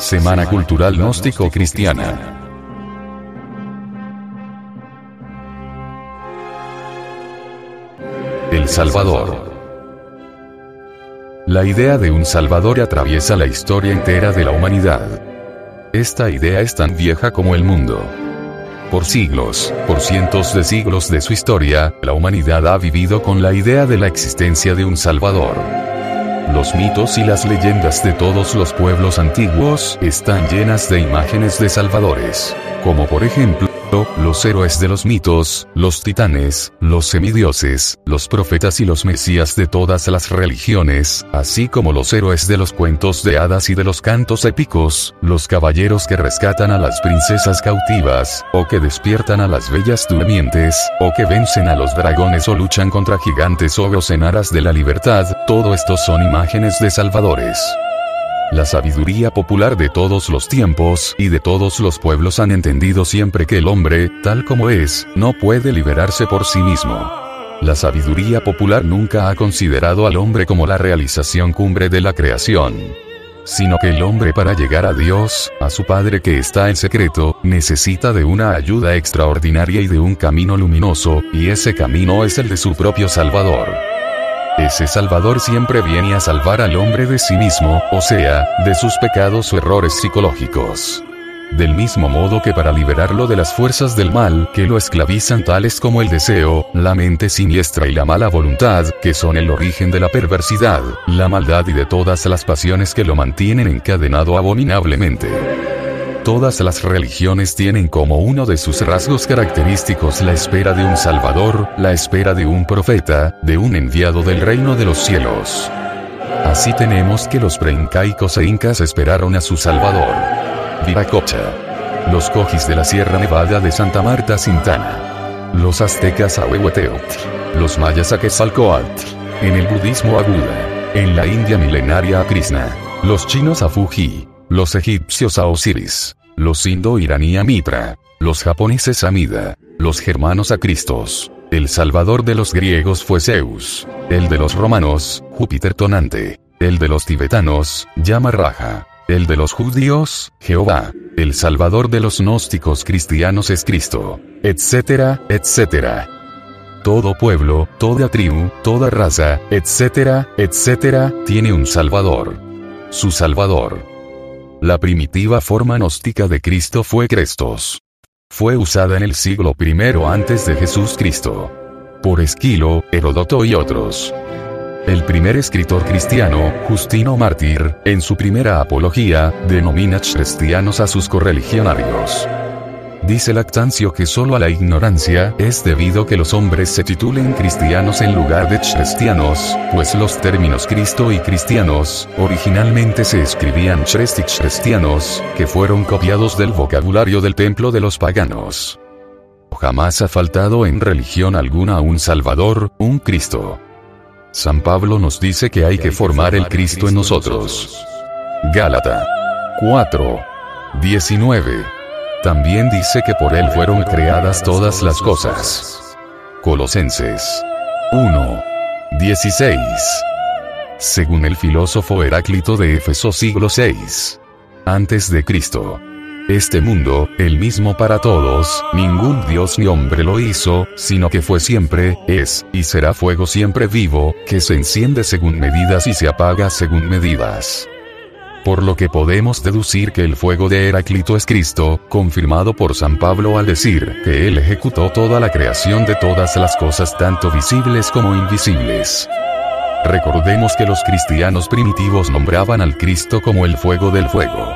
Semana Cultural Gnóstico Cristiana. El Salvador. La idea de un Salvador atraviesa la historia entera de la humanidad. Esta idea es tan vieja como el mundo. Por siglos, por cientos de siglos de su historia, la humanidad ha vivido con la idea de la existencia de un Salvador. Los mitos y las leyendas de todos los pueblos antiguos están llenas de imágenes de salvadores, como por ejemplo, los héroes de los mitos, los titanes, los semidioses, los profetas y los mesías de todas las religiones, así como los héroes de los cuentos de hadas y de los cantos épicos, los caballeros que rescatan a las princesas cautivas, o que despiertan a las bellas durmientes, o que vencen a los dragones o luchan contra gigantes o gocenaras de la libertad, todo esto son imágenes de salvadores. La sabiduría popular de todos los tiempos y de todos los pueblos han entendido siempre que el hombre, tal como es, no puede liberarse por sí mismo. La sabiduría popular nunca ha considerado al hombre como la realización cumbre de la creación, sino que el hombre para llegar a Dios, a su Padre que está en secreto, necesita de una ayuda extraordinaria y de un camino luminoso, y ese camino es el de su propio Salvador. Ese Salvador siempre viene a salvar al hombre de sí mismo, o sea, de sus pecados o errores psicológicos. Del mismo modo que para liberarlo de las fuerzas del mal que lo esclavizan tales como el deseo, la mente siniestra y la mala voluntad, que son el origen de la perversidad, la maldad y de todas las pasiones que lo mantienen encadenado abominablemente. Todas las religiones tienen como uno de sus rasgos característicos la espera de un Salvador, la espera de un profeta, de un enviado del reino de los cielos. Así tenemos que los preincaicos e incas esperaron a su Salvador. Viracocha. Los cojis de la Sierra Nevada de Santa Marta Sintana. Los aztecas a. Los mayas a. En el budismo a Buda. En la India milenaria a Krishna. Los chinos a Fuji los egipcios a Osiris, los indo-iraní a Mitra, los japoneses a Mida, los germanos a Cristos. El salvador de los griegos fue Zeus, el de los romanos, Júpiter tonante, el de los tibetanos, Yama Raja, el de los judíos, Jehová, el salvador de los gnósticos cristianos es Cristo, etcétera, etcétera. Todo pueblo, toda tribu, toda raza, etcétera, etcétera, tiene un salvador. Su salvador. La primitiva forma gnóstica de Cristo fue Crestos. Fue usada en el siglo I antes de Jesús Cristo. Por Esquilo, Herodoto y otros. El primer escritor cristiano, Justino Mártir, en su primera apología, denomina cristianos a sus correligionarios. Dice Lactancio que solo a la ignorancia es debido que los hombres se titulen cristianos en lugar de cristianos, pues los términos Cristo y cristianos, originalmente se escribían chrestic cristianos, que fueron copiados del vocabulario del templo de los paganos. Jamás ha faltado en religión alguna un Salvador, un Cristo. San Pablo nos dice que hay que formar el Cristo en nosotros. Gálata 4. 19. También dice que por él fueron creadas todas las cosas. Colosenses 1. 16. Según el filósofo Heráclito de Éfeso siglo VI. Antes de Cristo. Este mundo, el mismo para todos, ningún dios ni hombre lo hizo, sino que fue siempre, es, y será fuego siempre vivo, que se enciende según medidas y se apaga según medidas por lo que podemos deducir que el fuego de Heráclito es Cristo, confirmado por San Pablo al decir que Él ejecutó toda la creación de todas las cosas tanto visibles como invisibles. Recordemos que los cristianos primitivos nombraban al Cristo como el fuego del fuego,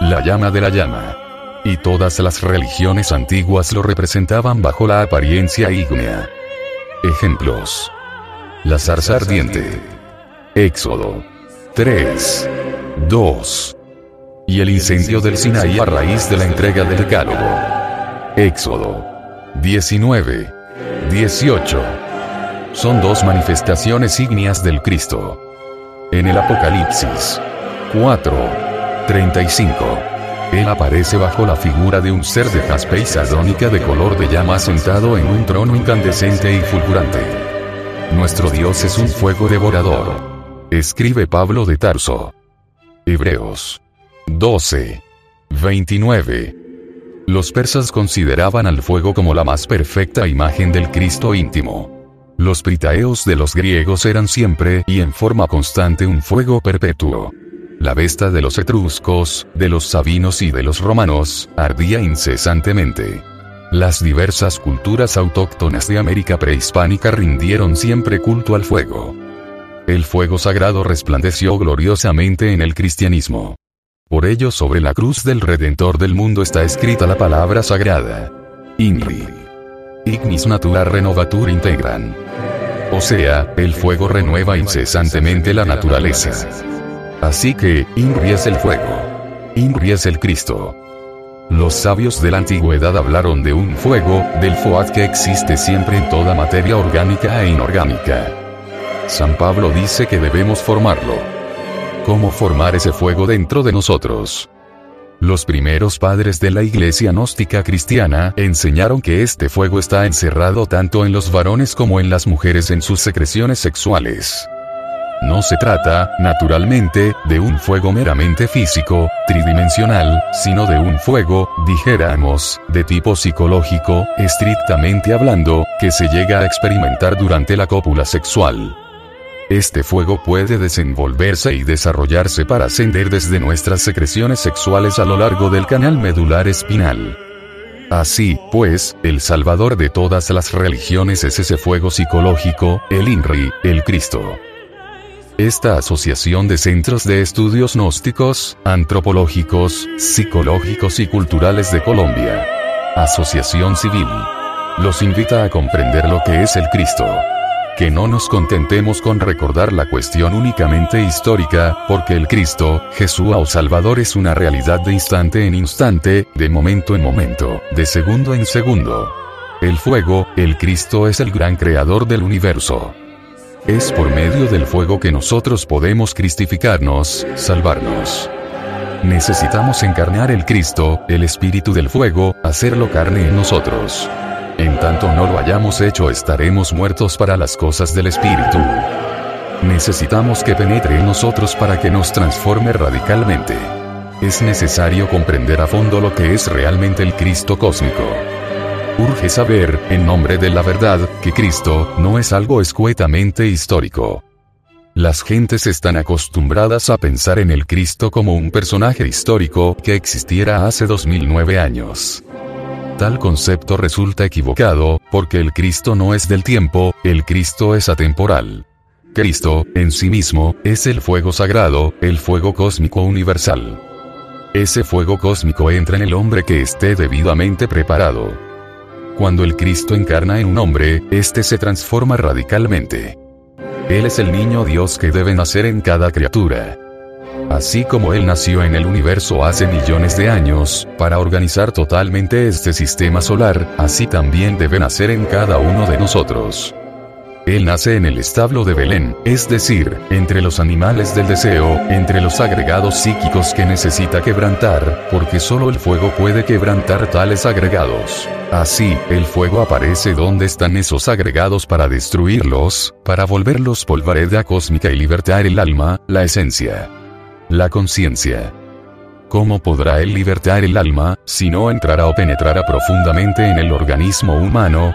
la llama de la llama. Y todas las religiones antiguas lo representaban bajo la apariencia ígnea. Ejemplos. La zarza ardiente. Éxodo 3. 2. Y el incendio del Sinaí a raíz de la entrega del decálogo. Éxodo 19. 18. Son dos manifestaciones ígneas del Cristo. En el Apocalipsis 4. 35. Él aparece bajo la figura de un ser de jaspe y sardónica de color de llama sentado en un trono incandescente y fulgurante. Nuestro Dios es un fuego devorador. Escribe Pablo de Tarso. Hebreos 12. 29. Los persas consideraban al fuego como la más perfecta imagen del Cristo íntimo. Los pritaeos de los griegos eran siempre y en forma constante un fuego perpetuo. La vesta de los etruscos, de los sabinos y de los romanos, ardía incesantemente. Las diversas culturas autóctonas de América prehispánica rindieron siempre culto al fuego. El fuego sagrado resplandeció gloriosamente en el cristianismo. Por ello sobre la cruz del Redentor del mundo está escrita la palabra sagrada. INRI. Ignis natura renovatur integran. O sea, el fuego renueva incesantemente la naturaleza. Así que, INRI es el fuego. INRI es el Cristo. Los sabios de la antigüedad hablaron de un fuego, del FOAD que existe siempre en toda materia orgánica e inorgánica. San Pablo dice que debemos formarlo. ¿Cómo formar ese fuego dentro de nosotros? Los primeros padres de la iglesia gnóstica cristiana enseñaron que este fuego está encerrado tanto en los varones como en las mujeres en sus secreciones sexuales. No se trata, naturalmente, de un fuego meramente físico, tridimensional, sino de un fuego, dijéramos, de tipo psicológico, estrictamente hablando, que se llega a experimentar durante la cópula sexual. Este fuego puede desenvolverse y desarrollarse para ascender desde nuestras secreciones sexuales a lo largo del canal medular espinal. Así, pues, el salvador de todas las religiones es ese fuego psicológico, el INRI, el Cristo. Esta asociación de centros de estudios gnósticos, antropológicos, psicológicos y culturales de Colombia. Asociación Civil. Los invita a comprender lo que es el Cristo. Que no nos contentemos con recordar la cuestión únicamente histórica, porque el Cristo, Jesús o Salvador es una realidad de instante en instante, de momento en momento, de segundo en segundo. El fuego, el Cristo es el gran creador del universo. Es por medio del fuego que nosotros podemos cristificarnos, salvarnos. Necesitamos encarnar el Cristo, el Espíritu del fuego, hacerlo carne en nosotros. En tanto no lo hayamos hecho estaremos muertos para las cosas del Espíritu. Necesitamos que penetre en nosotros para que nos transforme radicalmente. Es necesario comprender a fondo lo que es realmente el Cristo cósmico. Urge saber, en nombre de la verdad, que Cristo no es algo escuetamente histórico. Las gentes están acostumbradas a pensar en el Cristo como un personaje histórico que existiera hace 2009 años. Tal concepto resulta equivocado, porque el Cristo no es del tiempo, el Cristo es atemporal. Cristo, en sí mismo, es el fuego sagrado, el fuego cósmico universal. Ese fuego cósmico entra en el hombre que esté debidamente preparado. Cuando el Cristo encarna en un hombre, éste se transforma radicalmente. Él es el niño Dios que debe nacer en cada criatura. Así como Él nació en el universo hace millones de años, para organizar totalmente este sistema solar, así también debe nacer en cada uno de nosotros. Él nace en el establo de Belén, es decir, entre los animales del deseo, entre los agregados psíquicos que necesita quebrantar, porque solo el fuego puede quebrantar tales agregados. Así, el fuego aparece donde están esos agregados para destruirlos, para volverlos polvareda cósmica y libertar el alma, la esencia. La conciencia. ¿Cómo podrá él libertar el alma, si no entrará o penetrará profundamente en el organismo humano,